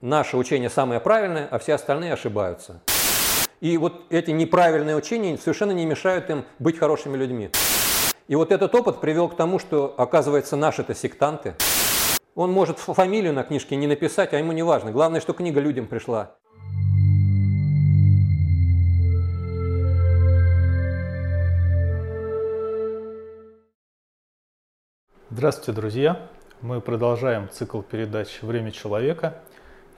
наше учение самое правильное, а все остальные ошибаются. И вот эти неправильные учения совершенно не мешают им быть хорошими людьми. И вот этот опыт привел к тому, что, оказывается, наши-то сектанты. Он может фамилию на книжке не написать, а ему не важно. Главное, что книга людям пришла. Здравствуйте, друзья! Мы продолжаем цикл передач «Время человека».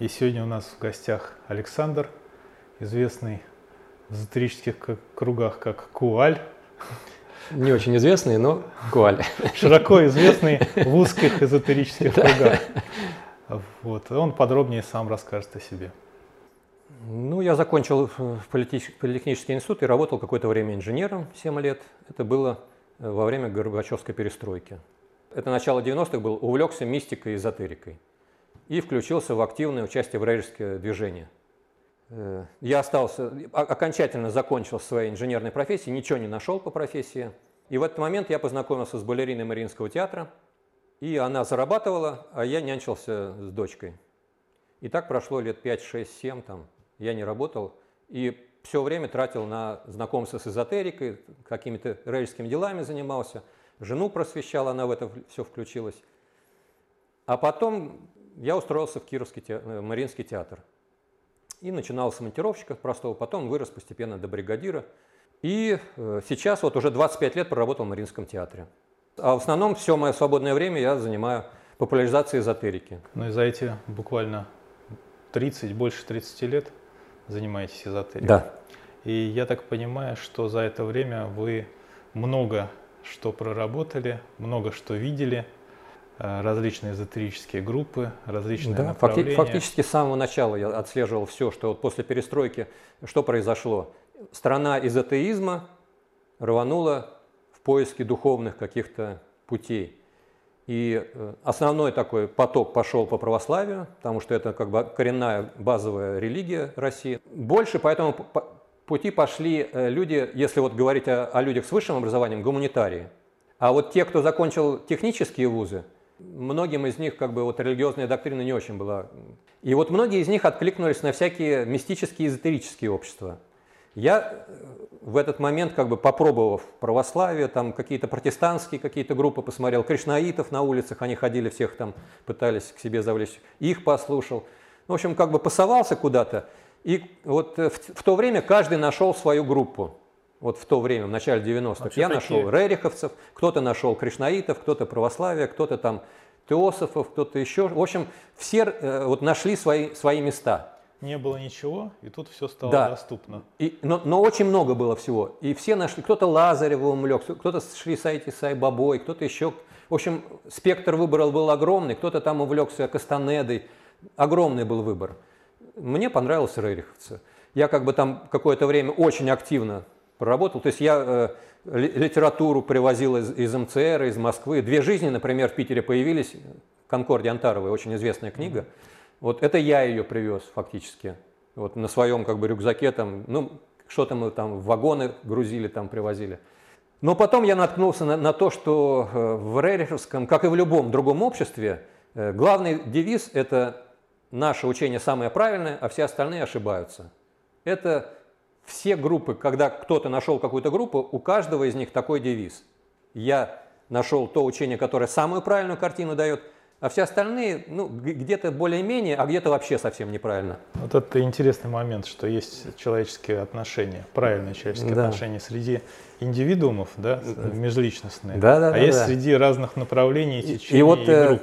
И сегодня у нас в гостях Александр, известный в эзотерических кругах как Куаль. Не очень известный, но Куаль. Широко известный в узких эзотерических кругах. Вот. Он подробнее сам расскажет о себе. Ну, я закончил политехнический институт и работал какое-то время инженером, 7 лет. Это было во время Горбачевской перестройки. Это начало 90-х был, увлекся мистикой и эзотерикой и включился в активное участие в рейдерское движение. Э, я остался, окончательно закончил своей инженерной профессии, ничего не нашел по профессии. И в этот момент я познакомился с балериной Мариинского театра, и она зарабатывала, а я нянчился с дочкой. И так прошло лет 5, 6, 7, там, я не работал, и все время тратил на знакомство с эзотерикой, какими-то рейдерскими делами занимался, жену просвещал, она в это все включилась. А потом я устроился в Кировский те... Э, Мариинский театр. И начинал с монтировщика простого, потом вырос постепенно до бригадира. И э, сейчас вот уже 25 лет проработал в Мариинском театре. А в основном все мое свободное время я занимаю популяризацией эзотерики. Ну и за эти буквально 30, больше 30 лет занимаетесь эзотерикой. Да. И я так понимаю, что за это время вы много что проработали, много что видели – различные эзотерические группы, различные да, направления. Фактически с самого начала я отслеживал все, что вот после перестройки, что произошло. Страна из атеизма рванула в поиске духовных каких-то путей. И э, основной такой поток пошел по православию, потому что это как бы коренная базовая религия России. Больше по этому пути пошли э, люди, если вот говорить о, о людях с высшим образованием, гуманитарии. А вот те, кто закончил технические вузы, многим из них как бы вот религиозная доктрина не очень была. И вот многие из них откликнулись на всякие мистические, эзотерические общества. Я э, в этот момент, как бы попробовав православие, там какие-то протестантские какие-то группы посмотрел, кришнаитов на улицах, они ходили, всех там пытались к себе завлечь, их послушал. В общем, как бы пасовался куда-то. И вот в, в то время каждый нашел свою группу вот в то время, в начале 90-х, я нашел рериховцев, кто-то нашел кришнаитов, кто-то православие, кто-то там теософов, кто-то еще. В общем, все э, вот нашли свои, свои места. Не было ничего, и тут все стало да. доступно. И, но, но очень много было всего. И все нашли, кто-то Лазаревым увлекся, кто-то Шри Сайти Сай Бабой, кто-то еще. В общем, спектр выбора был огромный, кто-то там увлекся Кастанедой. Огромный был выбор. Мне понравился Рериховцы. Я как бы там какое-то время очень активно проработал. То есть я э, литературу привозил из, из МЦР, из Москвы. «Две жизни», например, в Питере появились. Конкорди Антаровой, очень известная книга. Вот это я ее привез фактически. Вот на своем как бы рюкзаке там, ну, что-то мы там в вагоны грузили, там привозили. Но потом я наткнулся на, на то, что э, в Рериховском, как и в любом другом обществе, э, главный девиз – это наше учение самое правильное, а все остальные ошибаются. Это все группы, когда кто-то нашел какую-то группу, у каждого из них такой девиз. Я нашел то учение, которое самую правильную картину дает, а все остальные, ну, где-то более-менее, а где-то вообще совсем неправильно. Вот это интересный момент, что есть человеческие отношения, правильные человеческие да. отношения среди индивидуумов, да, межличностные, да, да, а да, есть да. среди разных направлений, течений и, и, вот, и э, групп.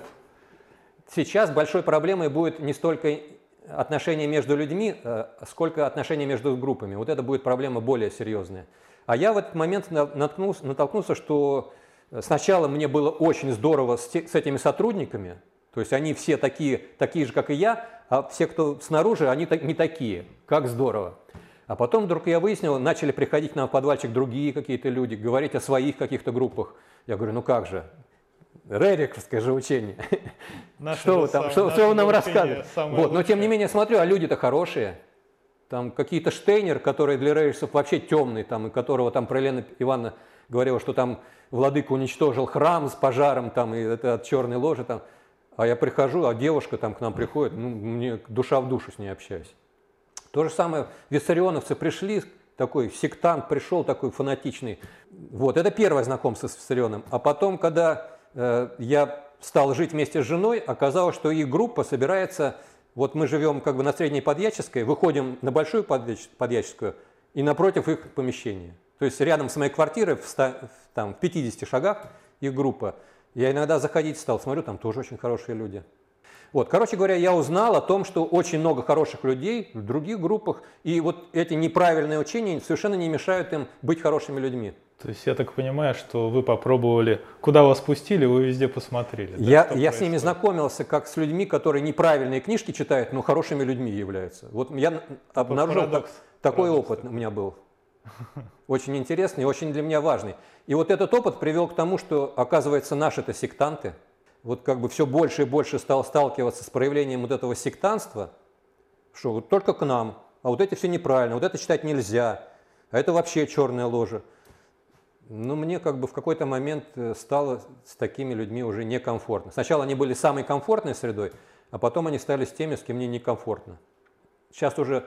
Сейчас большой проблемой будет не столько отношения между людьми, э, сколько отношения между группами. Вот это будет проблема более серьезная. А я в этот момент наткнулся, натолкнулся, что сначала мне было очень здорово с, с этими сотрудниками, то есть они все такие, такие же, как и я, а все, кто снаружи, они не такие. Как здорово. А потом вдруг я выяснил, начали приходить на подвальчик другие какие-то люди, говорить о своих каких-то группах. Я говорю, ну как же, Рериковское же учение. Наше что вы там, сам, что, что вы нам рассказываете? Вот, но тем не менее, смотрю, а люди-то хорошие. Там какие-то Штейнер, который для рейсов вообще темный, там, и которого там про Елена Ивановна говорила, что там владыка уничтожил храм с пожаром, там, и это от черной ложи. Там. А я прихожу, а девушка там к нам приходит, ну, мне душа в душу с ней общаюсь. То же самое, виссарионовцы пришли, такой сектант пришел, такой фанатичный. Вот, это первое знакомство с Виссарионом. А потом, когда я стал жить вместе с женой, оказалось, что их группа собирается, вот мы живем как бы на Средней Подьяческой, выходим на Большую Подьяческую и напротив их помещения. То есть рядом с моей квартирой, в, 100, там, в 50 шагах, их группа. Я иногда заходить стал, смотрю, там тоже очень хорошие люди. Вот, короче говоря, я узнал о том, что очень много хороших людей в других группах, и вот эти неправильные учения совершенно не мешают им быть хорошими людьми. То есть я так понимаю, что вы попробовали, куда вас пустили, вы везде посмотрели. Я, да, я с ними знакомился как с людьми, которые неправильные книжки читают, но хорошими людьми являются. Вот я обнаружил парадокс, такой парадокс. опыт у меня был. Очень интересный, очень для меня важный. И вот этот опыт привел к тому, что, оказывается, наши-то сектанты, вот как бы все больше и больше стал сталкиваться с проявлением вот этого сектанства, что вот только к нам, а вот эти все неправильно, вот это читать нельзя, а это вообще черная ложа. Ну, мне как бы в какой-то момент э, стало с такими людьми уже некомфортно. Сначала они были самой комфортной средой, а потом они стали с теми, с кем мне некомфортно. Сейчас уже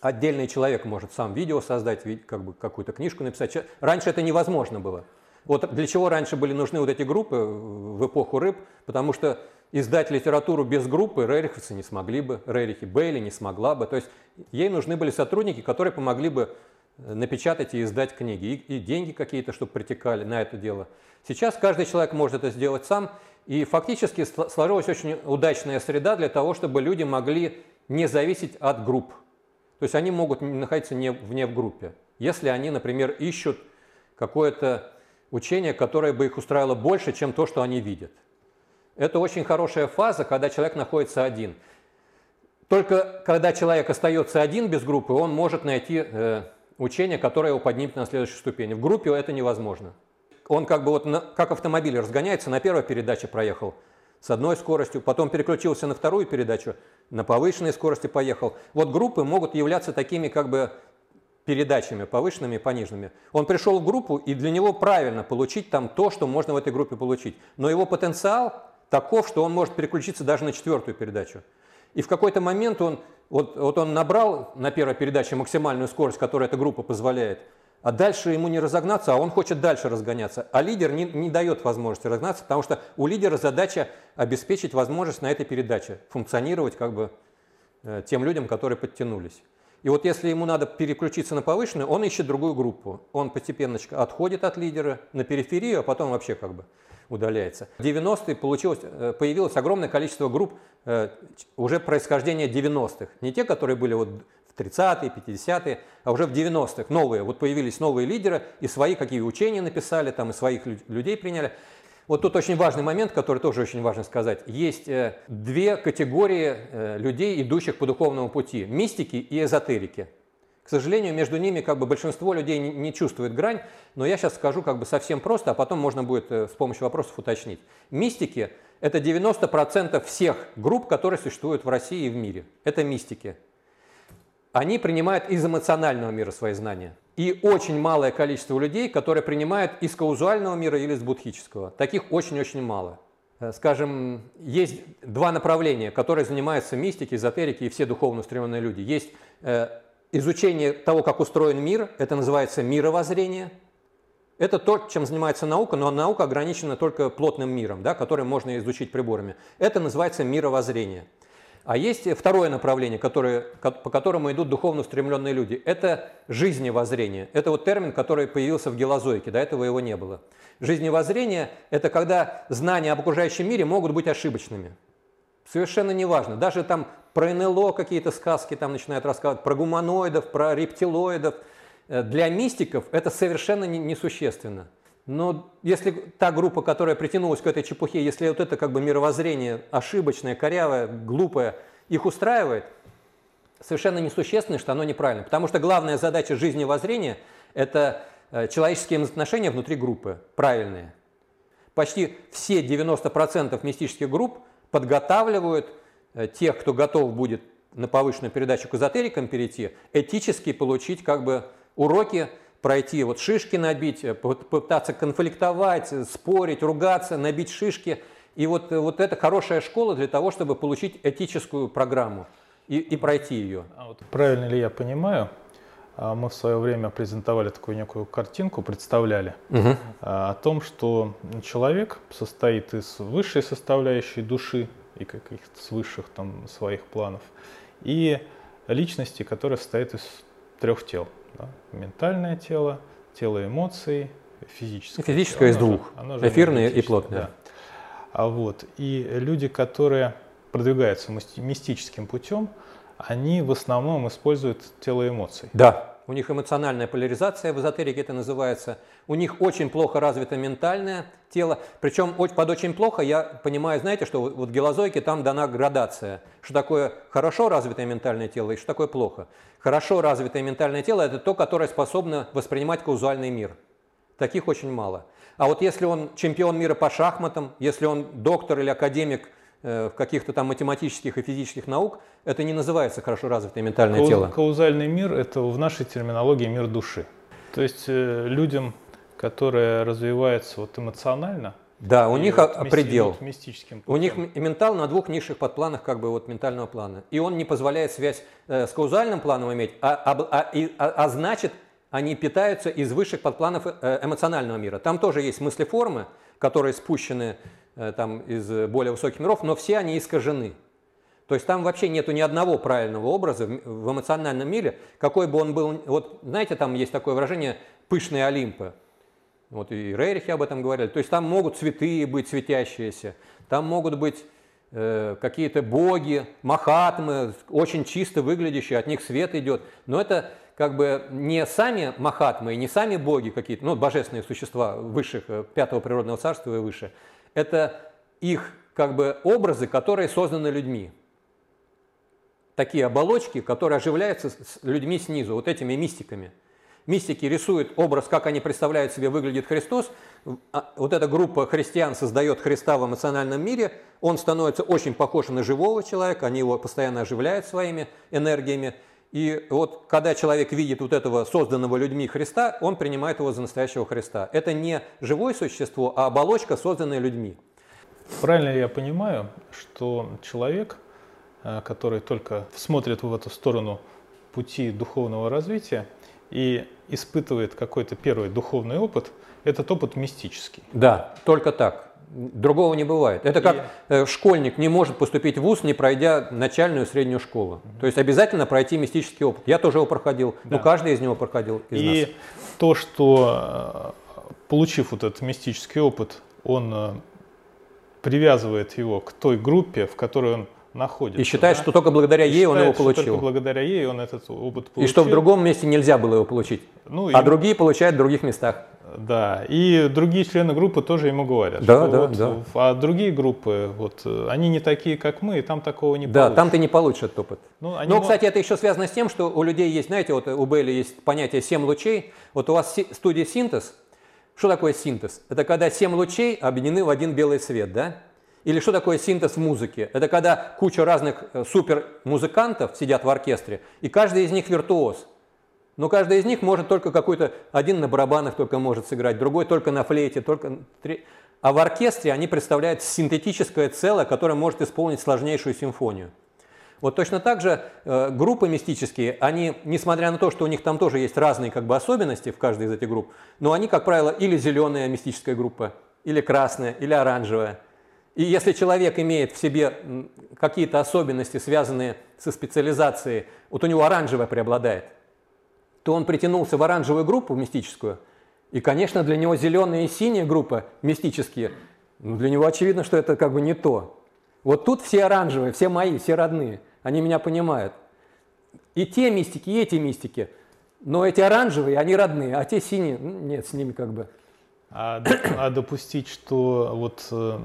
отдельный человек может сам видео создать, как бы какую-то книжку написать. Раньше это невозможно было. Вот для чего раньше были нужны вот эти группы в эпоху рыб, потому что издать литературу без группы Рериховцы не смогли бы, Рерихи Бейли не смогла бы. То есть ей нужны были сотрудники, которые помогли бы напечатать и издать книги, и, и деньги какие-то, чтобы притекали на это дело. Сейчас каждый человек может это сделать сам, и фактически сложилась очень удачная среда для того, чтобы люди могли не зависеть от групп. То есть они могут находиться не, вне в группе. Если они, например, ищут какое-то учение, которое бы их устраивало больше, чем то, что они видят. Это очень хорошая фаза, когда человек находится один. Только когда человек остается один без группы, он может найти э, учение, которое его поднимет на следующую ступень. В группе это невозможно. Он как бы вот на, как автомобиль разгоняется, на первой передаче проехал с одной скоростью, потом переключился на вторую передачу, на повышенной скорости поехал. Вот группы могут являться такими как бы передачами, повышенными и пониженными. Он пришел в группу, и для него правильно получить там то, что можно в этой группе получить. Но его потенциал таков, что он может переключиться даже на четвертую передачу. И в какой-то момент он вот, вот он набрал на первой передаче максимальную скорость, которую эта группа позволяет, а дальше ему не разогнаться, а он хочет дальше разгоняться. А лидер не, не дает возможности разогнаться, потому что у лидера задача обеспечить возможность на этой передаче функционировать как бы э, тем людям, которые подтянулись. И вот если ему надо переключиться на повышенную, он ищет другую группу. Он постепенно отходит от лидера на периферию, а потом вообще как бы удаляется. В 90-е получилось, э, появилось огромное количество групп э, уже происхождения 90-х. Не те, которые были вот в 30-е, 50-е, а уже в 90-х новые. Вот появились новые лидеры и свои какие учения написали, там и своих людей приняли. Вот тут очень важный момент, который тоже очень важно сказать. Есть э, две категории людей, идущих по духовному пути – мистики и эзотерики. К сожалению, между ними как бы большинство людей не, не чувствует грань, но я сейчас скажу как бы совсем просто, а потом можно будет э, с помощью вопросов уточнить. Мистики – это 90% всех групп, которые существуют в России и в мире. Это мистики. Они принимают из эмоционального мира свои знания. И очень малое количество людей, которые принимают из каузуального мира или из будхического. Таких очень-очень мало. Э, скажем, есть два направления, которые занимаются мистики, эзотерики и все духовно устремленные люди. Есть э, изучение того, как устроен мир, это называется мировоззрение. Это то, чем занимается наука, но наука ограничена только плотным миром, да, который можно изучить приборами. Это называется мировоззрение. А есть второе направление, которое, по которому идут духовно устремленные люди. Это жизневоззрение. Это вот термин, который появился в гелозойке, до этого его не было. Жизневоззрение – это когда знания об окружающем мире могут быть ошибочными. Совершенно неважно. Даже там про НЛО какие-то сказки там начинают рассказывать, про гуманоидов, про рептилоидов. Э, для мистиков это совершенно несущественно. Но если та группа, которая притянулась к этой чепухе, если вот это как бы мировоззрение ошибочное, корявое, глупое, их устраивает, совершенно несущественно, что оно неправильно. Потому что главная задача жизни воззрения – это э, человеческие отношения внутри группы, правильные. Почти все 90% мистических групп подготавливают Э, тех, кто готов будет на повышенную передачу к эзотерикам перейти, этически получить как бы уроки, пройти, вот шишки набить, э, попытаться конфликтовать, спорить, ругаться, набить шишки И вот, вот это хорошая школа для того, чтобы получить этическую программу и, и пройти ее. А правильно ли я понимаю, а мы в свое время презентовали такую некую картинку, представляли угу. о том, что человек состоит из высшей составляющей души и каких-то высших там своих планов, и личности, которая состоит из трех тел. Да? Ментальное тело, тело эмоций, физическое. Физическое из двух, оно же, эфирное и плотное. Да. А вот, и люди, которые продвигаются мистическим путем, они в основном используют тело эмоций. Да, у них эмоциональная поляризация, в эзотерике это называется. У них очень плохо развито ментальное тело. Причем под очень плохо я понимаю, знаете, что вот в гелозойке там дана градация. Что такое хорошо развитое ментальное тело и что такое плохо. Хорошо развитое ментальное тело – это то, которое способно воспринимать каузальный мир. Таких очень мало. А вот если он чемпион мира по шахматам, если он доктор или академик – Э, в каких-то там математических и физических наук, это не называется хорошо развитое ментальное Кау- тело. Каузальный мир – это в нашей терминологии мир души. То есть э, людям, которые развиваются вот эмоционально, да, у них вот предел. Мистическим у них ментал на двух низших подпланах как бы вот ментального плана. И он не позволяет связь э, с каузальным планом иметь, а, а, а, а, а значит, они питаются из высших подпланов э, эмоционального мира. Там тоже есть мысли формы, которые спущены Э, там, из более высоких миров, но все они искажены. То есть там вообще нету ни одного правильного образа в эмоциональном мире, какой бы он был, вот знаете, там есть такое выражение «пышные Олимпы», вот и Рерихи об этом говорили, то есть там могут цветы быть светящиеся, там могут быть э, какие-то боги, махатмы, очень чисто выглядящие, от них свет идет, но это как бы не сами махатмы и не сами боги какие-то, ну, божественные существа высших, э, пятого природного царства и выше, это их как бы образы, которые созданы людьми. Такие оболочки, которые оживляются с людьми снизу, вот этими мистиками. Мистики рисуют образ, как они представляют себе выглядит Христос. А вот эта группа христиан создает Христа в эмоциональном мире. Он становится очень похож на живого человека, они его постоянно оживляют своими энергиями. И вот когда человек видит вот этого созданного людьми Христа, он принимает его за настоящего Христа. Это не живое существо, а оболочка, созданная людьми. Правильно я понимаю, что человек, э, который только смотрит в эту сторону пути духовного развития и испытывает какой-то первый духовный опыт, этот опыт мистический? Да, только так. Другого не бывает. Это как и... школьник не может поступить в ВУЗ, не пройдя начальную и среднюю школу. Mm-hmm. То есть обязательно пройти мистический опыт. Я тоже его проходил. Да. Ну, каждый из него проходил из и нас. то, что э, получив вот этот мистический опыт, он э, привязывает его к той группе, в которой он находится. И считает, да? что только благодаря ей он его получил. только благодаря ей он этот опыт получил. И что в другом месте нельзя было его получить. Ну, а и... другие получают в других местах. Да, и другие члены группы тоже ему говорят. Да, да, вот, да. А другие группы, вот, они не такие, как мы, и там такого не да, получишь. Да, там ты не получишь этот опыт. Ну, они Но, кстати, это еще связано с тем, что у людей есть, знаете, вот у Белли есть понятие семь лучей. Вот у вас студия синтез. Что такое синтез? Это когда семь лучей объединены в один белый свет, да? Или что такое синтез в музыке? Это когда куча разных э, супер музыкантов сидят в оркестре, и каждый из них виртуоз. Но каждый из них может только какой-то, один на барабанах только может сыграть, другой только на флейте, только... А в оркестре они представляют синтетическое целое, которое может исполнить сложнейшую симфонию. Вот точно так же э, группы мистические, они, несмотря на то, что у них там тоже есть разные как бы, особенности в каждой из этих групп, но они, как правило, или зеленая мистическая группа, или красная, или оранжевая. И если человек имеет в себе какие-то особенности, связанные со специализацией, вот у него оранжевая преобладает, то он притянулся в оранжевую группу мистическую, и, конечно, для него зеленая и синяя группа мистические, ну, для него очевидно, что это как бы не то. Вот тут все оранжевые, все мои, все родные, они меня понимают. И те мистики, и эти мистики. Но эти оранжевые, они родные, а те синие, нет, с ними как бы. А, а допустить, что вот э,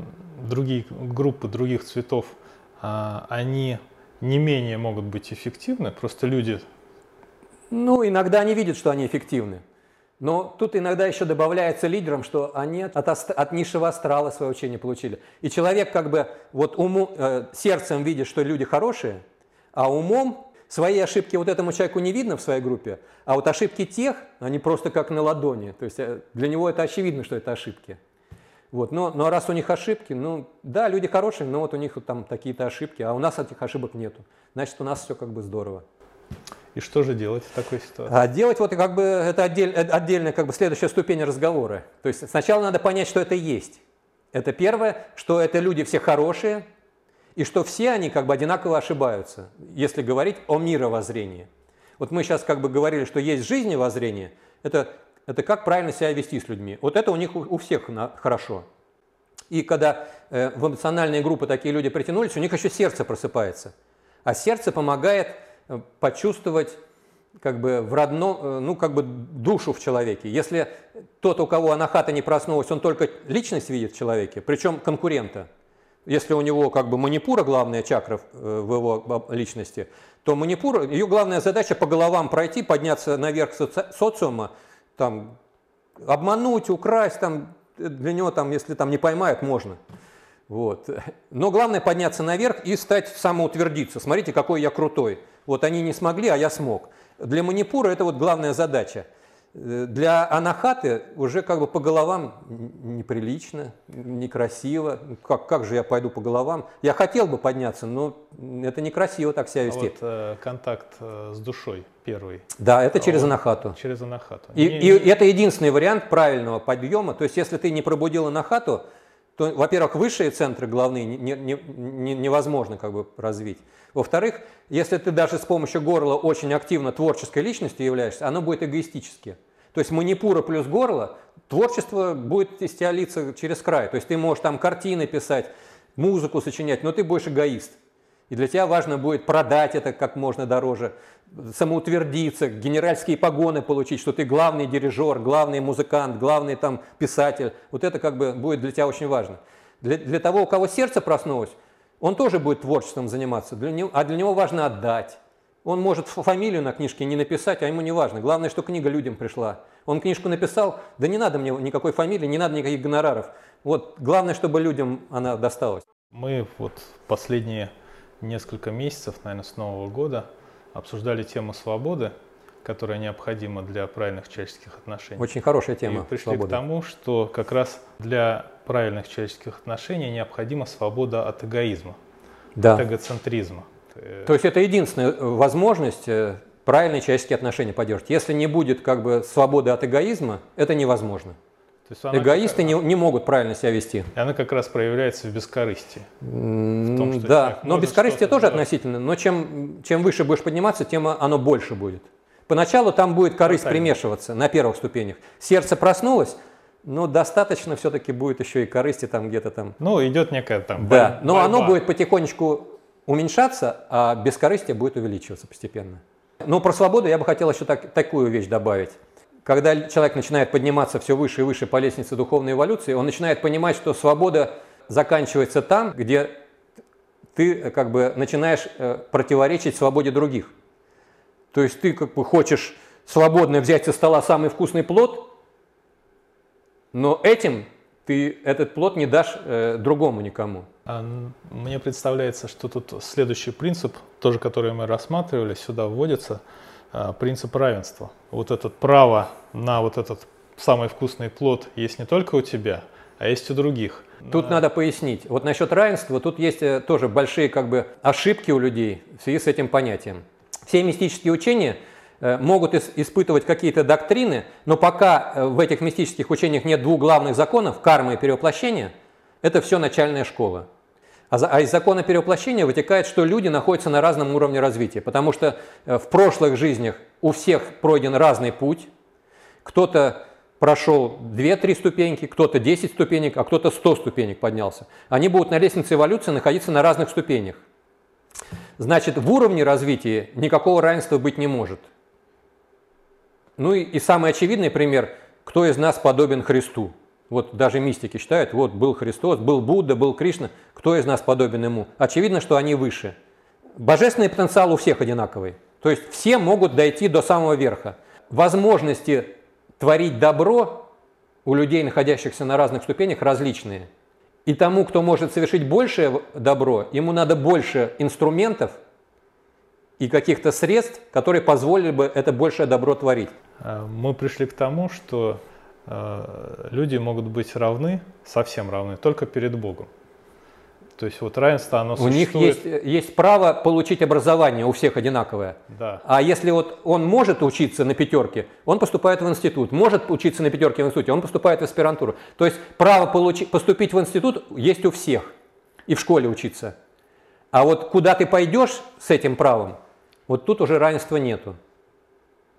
другие группы других цветов, а, они не менее могут быть эффективны, просто люди ну, иногда они видят, что они эффективны. Но тут иногда еще добавляется лидерам, что они от, от низшего астрала свое учение получили. И человек как бы вот уму, э, сердцем видит, что люди хорошие, а умом свои ошибки вот этому человеку не видно в своей группе, а вот ошибки тех, они просто как на ладони. То есть э, для него это очевидно, что это ошибки. Вот. Но, но раз у них ошибки, ну да, люди хорошие, но вот у них вот там такие-то ошибки, а у нас этих ошибок нету. Значит, у нас все как бы здорово. И что же делать в такой ситуации? А делать вот как бы это отдель, э, отдельная как бы следующая ступень разговора. То есть сначала надо понять, что это есть. Это первое, что это люди все хорошие, и что все они как бы одинаково ошибаются, если говорить о мировоззрении. Вот мы сейчас как бы говорили, что есть жизневоззрение, это, это как правильно себя вести с людьми. Вот это у них у, у всех на, хорошо. И когда э, в эмоциональные группы такие люди притянулись, у них еще сердце просыпается. А сердце помогает э, почувствовать как бы в родном, э, ну как бы душу в человеке. Если тот, у кого анахата не проснулась, он только личность видит в человеке, причем конкурента. Если у него как бы манипура главная чакра э, в его личности, то манипура, ее главная задача по головам пройти, подняться наверх соци социума, там, обмануть, украсть, там, для него там, если там не поймают, можно. Вот. Но главное подняться наверх и стать самоутвердиться. Смотрите, какой я крутой. Вот они не смогли, а я смог. Для манипура это вот главная задача. Э, для анахаты уже как бы по головам неприлично, некрасиво. Как, как же я пойду по головам? Я хотел бы подняться, но это некрасиво так себя вести. А вот э, контакт э, с душой первый. Да, это через Он, анахату. Через анахату. И, не, и не... это единственный вариант правильного подъема. То есть если ты не пробудил анахату, то, во-первых, высшие центры головные не, не, не, невозможно как бы развить. Во-вторых, если ты даже с помощью горла очень активно творческой личностью являешься, оно будет эгоистически. То есть манипура плюс горло, творчество будет из тебя литься через край. То есть ты можешь там картины писать, музыку сочинять, но ты будешь эгоист. И для тебя важно будет продать это как можно дороже, самоутвердиться, генеральские погоны получить, что ты главный дирижер, главный музыкант, главный там писатель. Вот это как бы будет для тебя очень важно. Для, для того, у кого сердце проснулось, он тоже будет творчеством заниматься, для него, а для него важно отдать. Он может фамилию на книжке не написать, а ему не важно. Главное, что книга людям пришла. Он книжку написал, да не надо мне никакой фамилии, не надо никаких гонораров. Вот главное, чтобы людям она досталась. Мы вот последние несколько месяцев, наверное, с Нового года обсуждали тему свободы, которая необходима для правильных человеческих отношений. Очень хорошая тема. И пришли свободы. к тому, что как раз для правильных человеческих отношений необходима свобода от эгоизма, да. от эгоцентризма. То есть это единственная возможность э, правильные человеческие отношения поддерживать. Если не будет как бы свободы от эгоизма, это невозможно. Эгоисты не, не могут правильно себя вести. И она как раз проявляется в бескорыстии. В том, да, но бескорыстие тоже делать. относительно. Но чем, чем выше будешь подниматься, тем оно больше будет. Поначалу там будет корысть Правильно. примешиваться на первых ступенях. Сердце проснулось, но достаточно все-таки будет еще и корысти там где-то там. Ну, идет некая там Да, но оно будет потихонечку уменьшаться, а бескорыстие будет увеличиваться постепенно. Но про свободу я бы хотел еще так, такую вещь добавить. Когда человек начинает подниматься все выше и выше по лестнице духовной эволюции, он начинает понимать, что свобода заканчивается там, где ты э, как бы начинаешь э, противоречить свободе других. То есть ты как бы хочешь свободно взять со стола самый вкусный плод, но этим ты этот плод не дашь э, другому никому. А, мне представляется, что тут следующий принцип, тоже который мы рассматривали, сюда вводится – принцип равенства. Вот это право на вот этот самый вкусный плод есть не только у тебя, а есть у других. Тут да. надо пояснить. Вот насчет равенства, тут есть э, тоже большие как бы ошибки у людей в связи с этим понятием. Все мистические учения э, могут испытывать какие-то доктрины, но пока э, в этих мистических учениях нет двух главных законов, кармы и перевоплощения, это все начальная школа. А, а из закона перевоплощения вытекает, что люди находятся на разном уровне развития, потому что э, в прошлых жизнях у всех пройден разный путь. Кто-то прошел 2-3 ступеньки, кто-то 10 ступенек, а кто-то 100 ступенек поднялся. Они будут на лестнице эволюции находиться на разных ступенях. Значит, в уровне развития никакого равенства быть не может. Ну и, и самый очевидный пример, кто из нас подобен Христу. Вот даже мистики считают, вот был Христос, был Будда, был Кришна, кто из нас подобен ему? Очевидно, что они выше. Божественный потенциал у всех одинаковый. То есть все могут дойти до самого верха. Возможности творить добро у людей, находящихся на разных ступенях, различные. И тому, кто может совершить большее добро, ему надо больше инструментов и каких-то средств, которые позволили бы это большее добро творить. Мы пришли к тому, что люди могут быть равны, совсем равны, только перед Богом. То есть вот равенство, оно У них есть, есть право получить образование, у всех одинаковое. Да. А если вот он может учиться на пятерке, он поступает в институт. Может учиться на пятерке в институте, он поступает в аспирантуру. То есть право получить, поступить в институт есть у всех. И в школе учиться. А вот куда ты пойдешь с этим правом, вот тут уже равенства нету.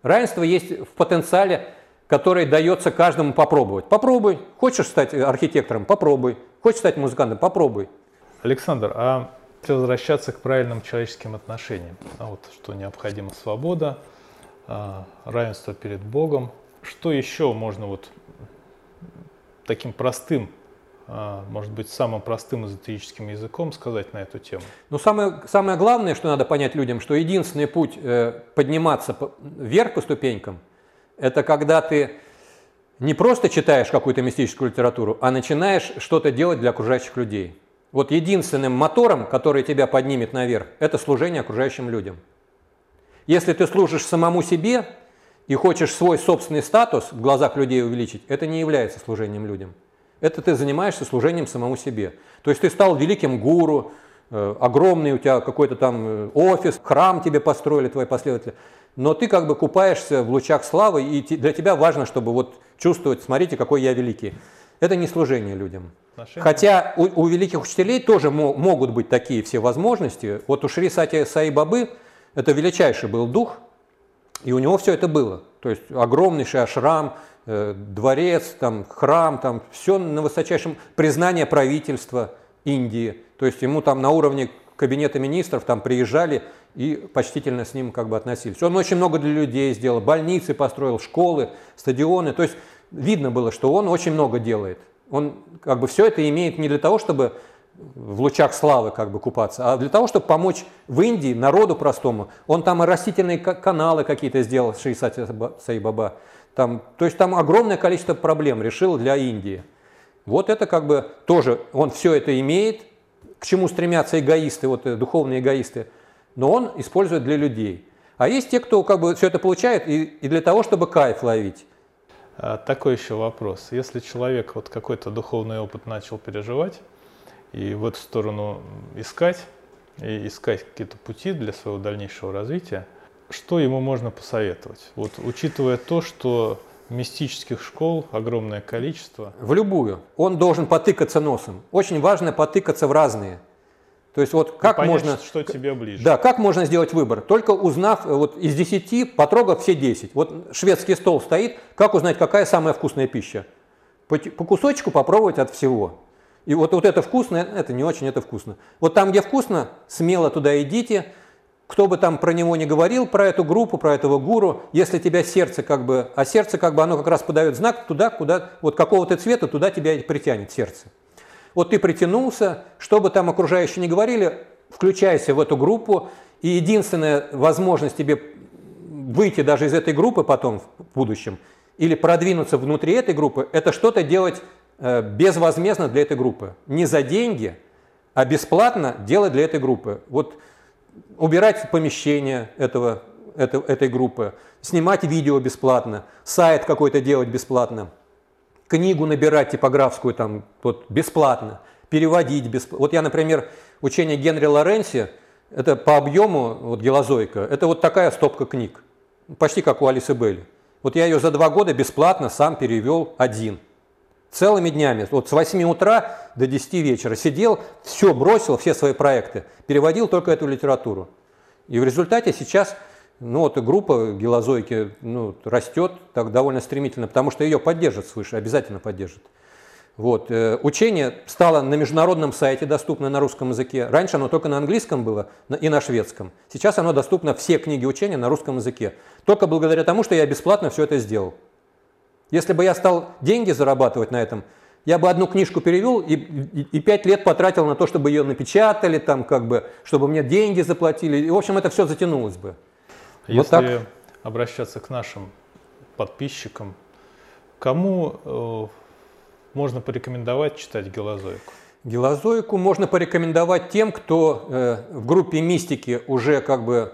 Равенство есть в потенциале, который дается каждому попробовать. Попробуй. Хочешь стать архитектором? Попробуй. Хочешь стать музыкантом? Попробуй. Александр, а если возвращаться к правильным человеческим отношениям, а вот что необходима свобода, а, равенство перед Богом, что еще можно вот таким простым, а, может быть, самым простым эзотерическим языком сказать на эту тему? Ну, самое, самое главное, что надо понять людям, что единственный путь э, подниматься вверх по ступенькам, это когда ты не просто читаешь какую-то мистическую литературу, а начинаешь что-то делать для окружающих людей. Вот единственным мотором, который тебя поднимет наверх, это служение окружающим людям. Если ты служишь самому себе и хочешь свой собственный статус в глазах людей увеличить, это не является служением людям. Это ты занимаешься служением самому себе. То есть ты стал великим гуру, э, огромный у тебя какой-то там э, офис, храм тебе построили твои последователи, но ты как бы купаешься в лучах славы, и для тебя важно, чтобы вот чувствовать, смотрите, какой я великий. Это не служение людям. Отношения. Хотя у, у великих учителей тоже мо, могут быть такие все возможности. Вот у Шри Сати Саи Бабы это величайший был дух, и у него все это было. То есть огромнейший ашрам, э, дворец, там, храм, там, все на высочайшем признание правительства Индии. То есть ему там на уровне кабинета министров там приезжали и почтительно с ним как бы относились. Он очень много для людей сделал, больницы построил, школы, стадионы. То есть видно было, что он очень много делает. Он как бы все это имеет не для того, чтобы в лучах славы как бы купаться, а для того, чтобы помочь в Индии народу простому. Он там и растительные каналы какие-то сделал, Шейсат Саибаба. Там, то есть там огромное количество проблем решил для Индии. Вот это как бы тоже, он все это имеет, к чему стремятся эгоисты, вот э, духовные эгоисты, но он использует для людей. А есть те, кто как бы все это получает и, и для того, чтобы кайф ловить. А, такой еще вопрос. Если человек вот какой-то духовный опыт начал переживать и в эту сторону искать, и искать какие-то пути для своего дальнейшего развития, что ему можно посоветовать? Вот учитывая то, что мистических школ огромное количество. В любую. Он должен потыкаться носом. Очень важно потыкаться в разные. То есть вот как понять, можно... что тебе ближе. Да, как можно сделать выбор? Только узнав э, вот из 10, потрогав все 10. Вот шведский стол стоит, как узнать, какая самая вкусная пища? По, по кусочку попробовать от всего. И вот, вот это вкусно, это не очень, это вкусно. Вот там, где вкусно, смело туда идите. Кто бы там про него не говорил, про эту группу, про этого гуру, если тебя сердце как бы, а сердце как бы, оно как раз подает знак туда, куда, вот какого-то цвета, туда тебя притянет сердце. Вот ты притянулся, что бы там окружающие не говорили, включайся в эту группу, и единственная возможность тебе выйти даже из этой группы потом в будущем, или продвинуться внутри этой группы, это что-то делать э, безвозмездно для этой группы. Не за деньги, а бесплатно делать для этой группы. Вот убирать помещение этого, это, этой группы, снимать видео бесплатно, сайт какой-то делать бесплатно – книгу набирать типографскую там вот, бесплатно, переводить бесплатно. Вот я, например, учение Генри Лоренси, это по объему, вот гелозойка, это вот такая стопка книг, почти как у Алисы Белли. Вот я ее за два года бесплатно сам перевел один. Целыми днями, вот с 8 утра до 10 вечера сидел, все бросил, все свои проекты, переводил только эту литературу. И в результате сейчас ну вот группа гелозойки ну, растет так довольно стремительно, потому что ее поддержат свыше, обязательно поддержат. Вот. Э, учение стало на международном сайте доступно на русском языке. Раньше оно только на английском было и на шведском. Сейчас оно доступно, все книги учения на русском языке. Только благодаря тому, что я бесплатно все это сделал. Если бы я стал деньги зарабатывать на этом, я бы одну книжку перевел и, и, и пять лет потратил на то, чтобы ее напечатали, там, как бы, чтобы мне деньги заплатили. И, в общем, это все затянулось бы. Если так. обращаться к нашим подписчикам, кому э, можно порекомендовать читать Гелозойку? Гелозойку можно порекомендовать тем, кто э, в группе мистики уже как бы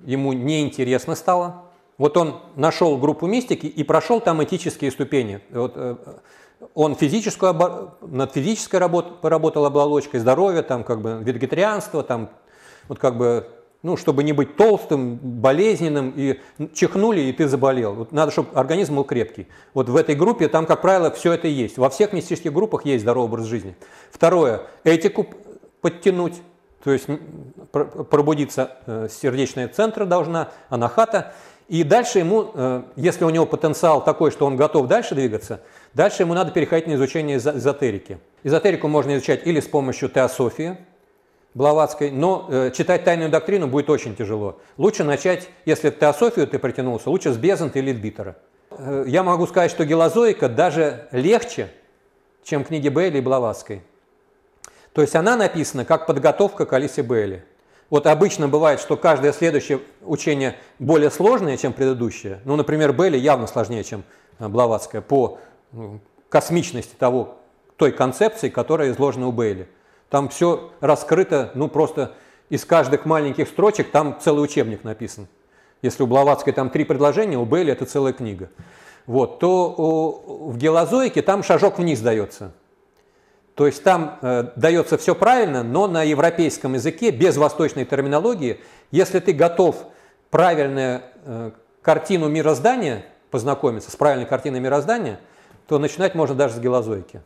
ему неинтересно стало. Вот он нашел группу мистики и прошел там этические ступени. Вот, э, он физическую, над физической работ, поработал оболочкой, здоровье, там, как бы, вегетарианство, там, вот как бы, ну, чтобы не быть толстым, болезненным, и чихнули, и ты заболел. Вот надо, чтобы организм был крепкий. Вот в этой группе там, как правило, все это есть. Во всех мистических группах есть здоровый образ жизни. Второе, этику подтянуть, то есть пробудиться э, сердечные центры должна, анахата. И дальше ему, э, если у него потенциал такой, что он готов дальше двигаться, дальше ему надо переходить на изучение эзотерики. Эзотерику можно изучать или с помощью теософии, Блаватской, но э, читать тайную доктрину будет очень тяжело. Лучше начать, если теософию ты притянулся, лучше с Безанта или Литбитера. Я могу сказать, что гелозоика даже легче, чем книги Бейли и Блаватской. То есть она написана как подготовка к Алисе Бейли. Вот обычно бывает, что каждое следующее учение более сложное, чем предыдущее. Ну, например, Белли явно сложнее, чем э, Блаватская по ну, космичности того, той концепции, которая изложена у Бейли. Там все раскрыто, ну просто из каждых маленьких строчек там целый учебник написан. Если у Блаватской там три предложения, у Бейли это целая книга. Вот, то в гелозоике там шажок вниз дается. То есть там э, дается все правильно, но на европейском языке, без восточной терминологии, если ты готов правильную э, картину мироздания познакомиться, с правильной картиной мироздания, то начинать можно даже с гелозойки.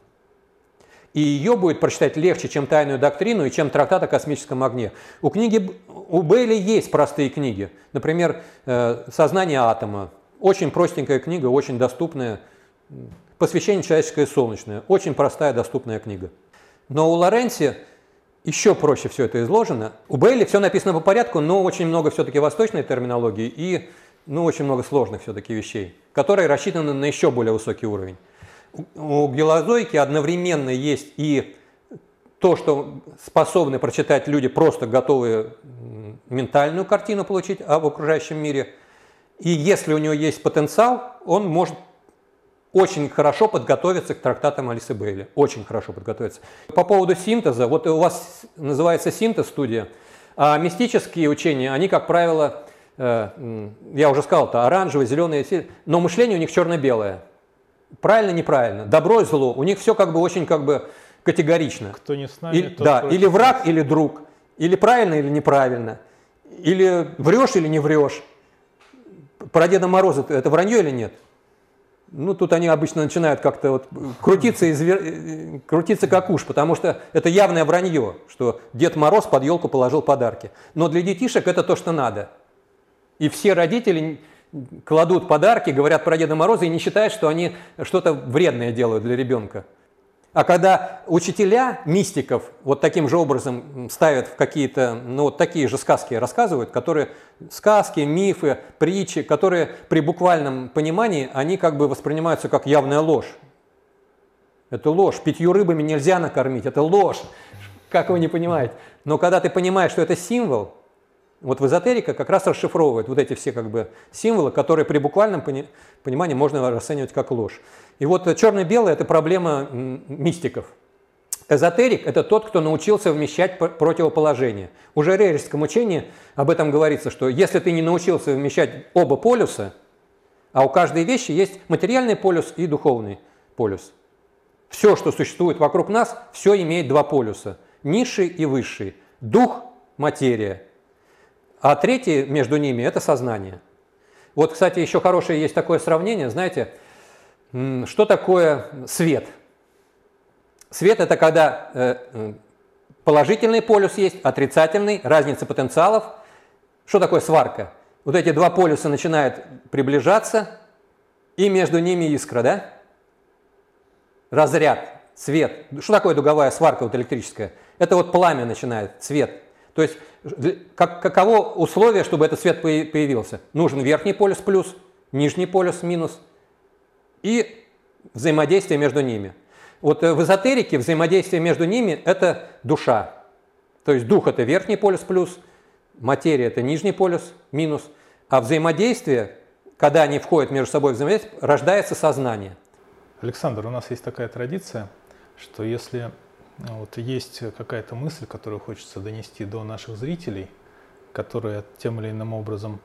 И ее будет прочитать легче, чем тайную доктрину и чем трактат о космическом огне. У книги, у Бейли есть простые книги. Например, э, «Сознание атома». Очень простенькая книга, очень доступная. Посвящение человеческое солнечное. Очень простая, доступная книга. Но у Лоренси еще проще все это изложено. У Бейли все написано по порядку, но очень много все-таки восточной терминологии и ну, очень много сложных все-таки вещей, которые рассчитаны на еще более высокий уровень. У гелозойки одновременно есть и то, что способны прочитать люди, просто готовые ментальную картину получить об окружающем мире. И если у него есть потенциал, он может очень хорошо подготовиться к трактатам Алисы Бейли. Очень хорошо подготовиться. По поводу синтеза, вот у вас называется синтез-студия, а мистические учения, они, как правило, э, я уже сказал, это оранжевые, зеленые, но мышление у них черно-белое. Правильно, неправильно, добро и зло. У них все как бы очень как бы категорично. Кто не с нами, и, Да, или враг, или друг. Или правильно, или неправильно. Или врешь, или не врешь. Про Деда Мороза это вранье или нет? Ну, тут они обычно начинают как-то вот крутиться, извер... крутиться как уж, потому что это явное вранье, что Дед Мороз под елку положил подарки. Но для детишек это то, что надо. И все родители кладут подарки, говорят про Деда Мороза и не считают, что они что-то вредное делают для ребенка. А когда учителя мистиков вот таким же образом ставят в какие-то, ну вот такие же сказки рассказывают, которые сказки, мифы, притчи, которые при буквальном понимании, они как бы воспринимаются как явная ложь. Это ложь. Пятью рыбами нельзя накормить, это ложь. Как вы не понимаете? Но когда ты понимаешь, что это символ, вот в эзотерика как раз расшифровывает вот эти все как бы символы, которые при буквальном понимании можно расценивать как ложь. И вот черно-белое – это проблема мистиков. Эзотерик – это тот, кто научился вмещать противоположения. Уже в рерическом учении об этом говорится, что если ты не научился вмещать оба полюса, а у каждой вещи есть материальный полюс и духовный полюс. Все, что существует вокруг нас, все имеет два полюса – низший и высший. Дух – материя, а третий между ними – это сознание. Вот, кстати, еще хорошее есть такое сравнение, знаете, что такое свет? Свет – это когда э, положительный полюс есть, отрицательный, разница потенциалов. Что такое сварка? Вот эти два полюса начинают приближаться, и между ними искра, да? Разряд, свет. Что такое дуговая сварка вот электрическая? Это вот пламя начинает, цвет. То есть как, каково условие, чтобы этот свет появился? Нужен верхний полюс плюс, нижний полюс минус и взаимодействие между ними. Вот э, в эзотерике взаимодействие между ними – это душа. То есть дух – это верхний полюс плюс, материя – это нижний полюс минус, а взаимодействие, когда они входят между собой в взаимодействие, рождается сознание. Александр, у нас есть такая традиция, что если вот есть какая-то мысль, которую хочется донести до наших зрителей, которая тем или иным образом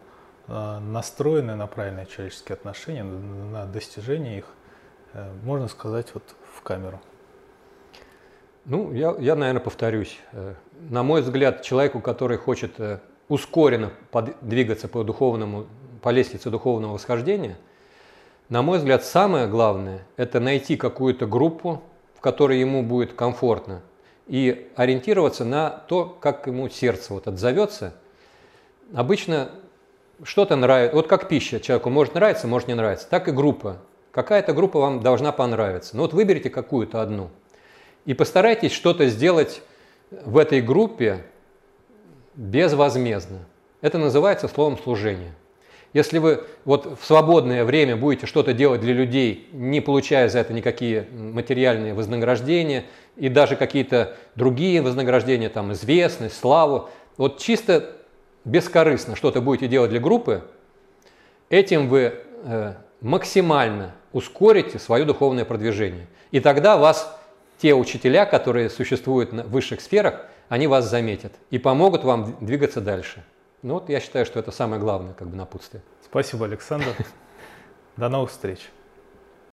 э, настроены на правильные человеческие отношения, на достижение их, э, можно сказать, вот в камеру? Ну, я, я, наверное, повторюсь. На мой взгляд, человеку, который хочет ускоренно двигаться по духовному, по лестнице духовного восхождения, на мой взгляд, самое главное – это найти какую-то группу, в которой ему будет комфортно, и ориентироваться на то, как ему сердце вот отзовется. Обычно что-то нравится, вот как пища человеку может нравиться, может не нравиться, так и группа. Какая-то группа вам должна понравиться. Ну вот выберите какую-то одну. И постарайтесь что-то сделать в этой группе безвозмездно. Это называется словом служение. Если вы вот в свободное время будете что-то делать для людей, не получая за это никакие материальные вознаграждения и даже какие-то другие вознаграждения, там известность, славу, вот чисто бескорыстно что-то будете делать для группы, этим вы э, максимально ускорите свое духовное продвижение. И тогда вас те учителя, которые существуют в высших сферах, они вас заметят и помогут вам двигаться дальше. Ну вот я считаю, что это самое главное как бы напутствие. Спасибо, Александр. До новых встреч.